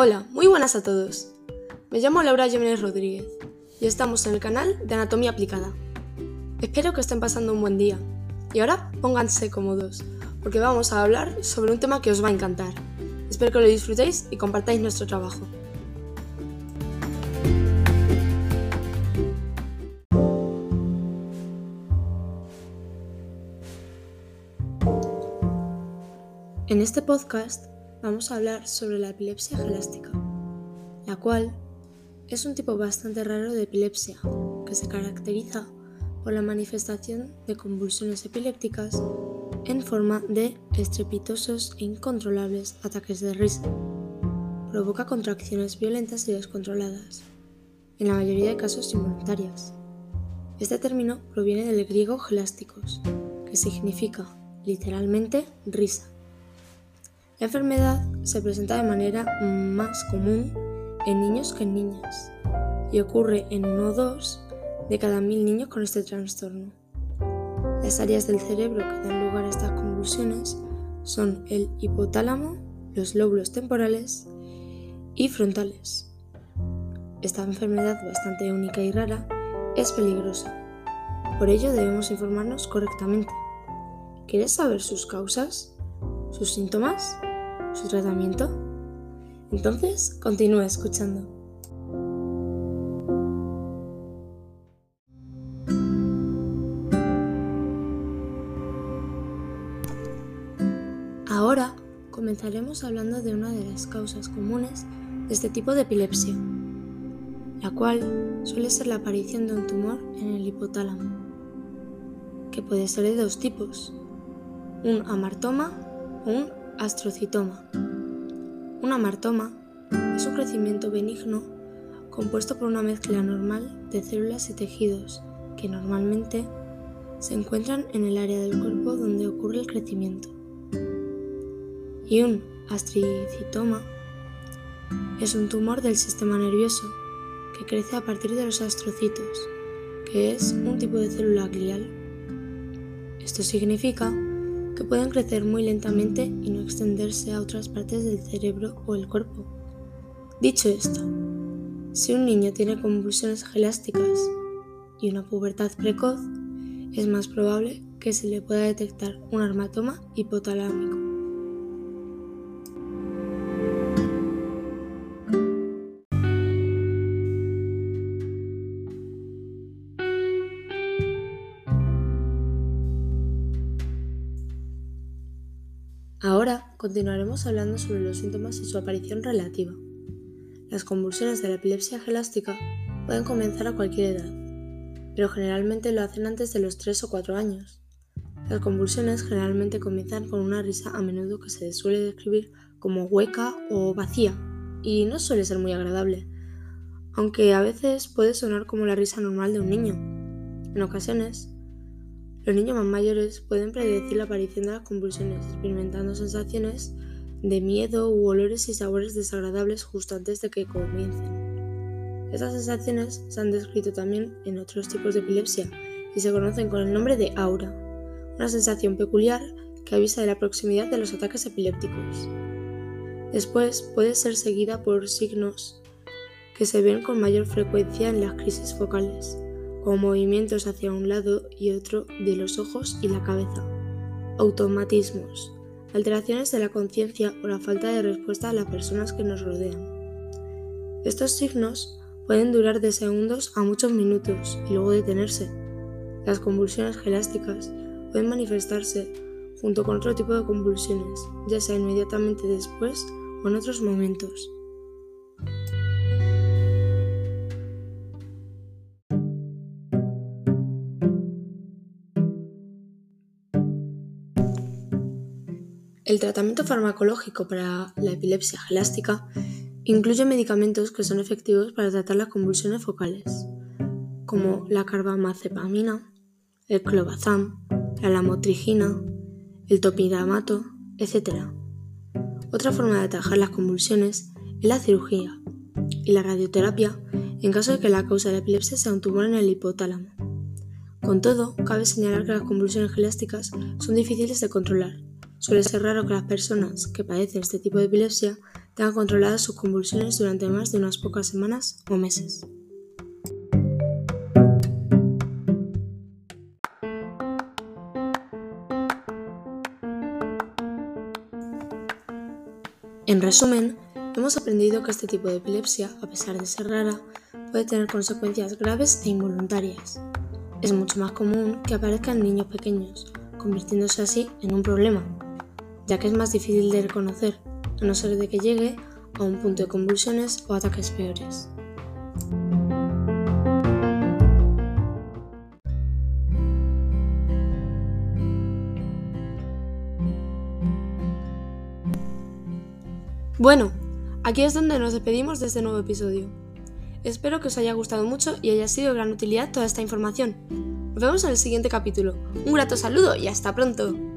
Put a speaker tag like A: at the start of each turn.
A: Hola, muy buenas a todos. Me llamo Laura Jiménez Rodríguez y estamos en el canal de Anatomía Aplicada. Espero que estén pasando un buen día y ahora pónganse cómodos porque vamos a hablar sobre un tema que os va a encantar. Espero que lo disfrutéis y compartáis nuestro trabajo. En este podcast vamos a hablar sobre la epilepsia gelástica, la cual es un tipo bastante raro de epilepsia que se caracteriza por la manifestación de convulsiones epilépticas en forma de estrepitosos e incontrolables ataques de risa. Provoca contracciones violentas y descontroladas, en la mayoría de casos involuntarias. Este término proviene del griego gelásticos, que significa literalmente risa. La enfermedad se presenta de manera más común en niños que en niñas y ocurre en uno o dos de cada mil niños con este trastorno. Las áreas del cerebro que dan lugar a estas convulsiones son el hipotálamo, los lóbulos temporales y frontales. Esta enfermedad bastante única y rara es peligrosa. Por ello debemos informarnos correctamente. ¿Quieres saber sus causas? ¿Sus síntomas? Su tratamiento? Entonces, continúa escuchando. Ahora comenzaremos hablando de una de las causas comunes de este tipo de epilepsia, la cual suele ser la aparición de un tumor en el hipotálamo, que puede ser de dos tipos, un amartoma o un Astrocitoma. Un amartoma es un crecimiento benigno compuesto por una mezcla normal de células y tejidos que normalmente se encuentran en el área del cuerpo donde ocurre el crecimiento. Y un astrocitoma es un tumor del sistema nervioso que crece a partir de los astrocitos, que es un tipo de célula glial. Esto significa que pueden crecer muy lentamente y no extenderse a otras partes del cerebro o el cuerpo. Dicho esto, si un niño tiene convulsiones gelásticas y una pubertad precoz, es más probable que se le pueda detectar un armatoma hipotalámico. Ahora continuaremos hablando sobre los síntomas y su aparición relativa. Las convulsiones de la epilepsia gelástica pueden comenzar a cualquier edad, pero generalmente lo hacen antes de los 3 o 4 años. Las convulsiones generalmente comienzan con una risa a menudo que se suele describir como hueca o vacía, y no suele ser muy agradable, aunque a veces puede sonar como la risa normal de un niño. En ocasiones, los niños más mayores pueden predecir la aparición de las convulsiones, experimentando sensaciones de miedo u olores y sabores desagradables justo antes de que comiencen. Estas sensaciones se han descrito también en otros tipos de epilepsia y se conocen con el nombre de aura, una sensación peculiar que avisa de la proximidad de los ataques epilépticos. Después puede ser seguida por signos que se ven con mayor frecuencia en las crisis focales con movimientos hacia un lado y otro de los ojos y la cabeza, automatismos, alteraciones de la conciencia o la falta de respuesta a las personas que nos rodean. Estos signos pueden durar de segundos a muchos minutos y luego detenerse. Las convulsiones gelásticas pueden manifestarse junto con otro tipo de convulsiones, ya sea inmediatamente después o en otros momentos. El tratamiento farmacológico para la epilepsia gelástica incluye medicamentos que son efectivos para tratar las convulsiones focales, como la carbamazepamina, el clobazam, la lamotrigina, el topiramato, etc. Otra forma de atajar las convulsiones es la cirugía y la radioterapia en caso de que la causa de la epilepsia sea un tumor en el hipotálamo. Con todo, cabe señalar que las convulsiones gelásticas son difíciles de controlar Suele ser raro que las personas que padecen este tipo de epilepsia tenga controladas sus convulsiones durante más de unas pocas semanas o meses. En resumen, hemos aprendido que este tipo de epilepsia, a pesar de ser rara, puede tener consecuencias graves e involuntarias. Es mucho más común que aparezca en niños pequeños, convirtiéndose así en un problema, ya que es más difícil de reconocer, a no ser de que llegue a un punto de convulsiones o ataques peores. Bueno, aquí es donde nos despedimos de este nuevo episodio. Espero que os haya gustado mucho y haya sido de gran utilidad toda esta información. Nos vemos en el siguiente capítulo. Un grato saludo y hasta pronto.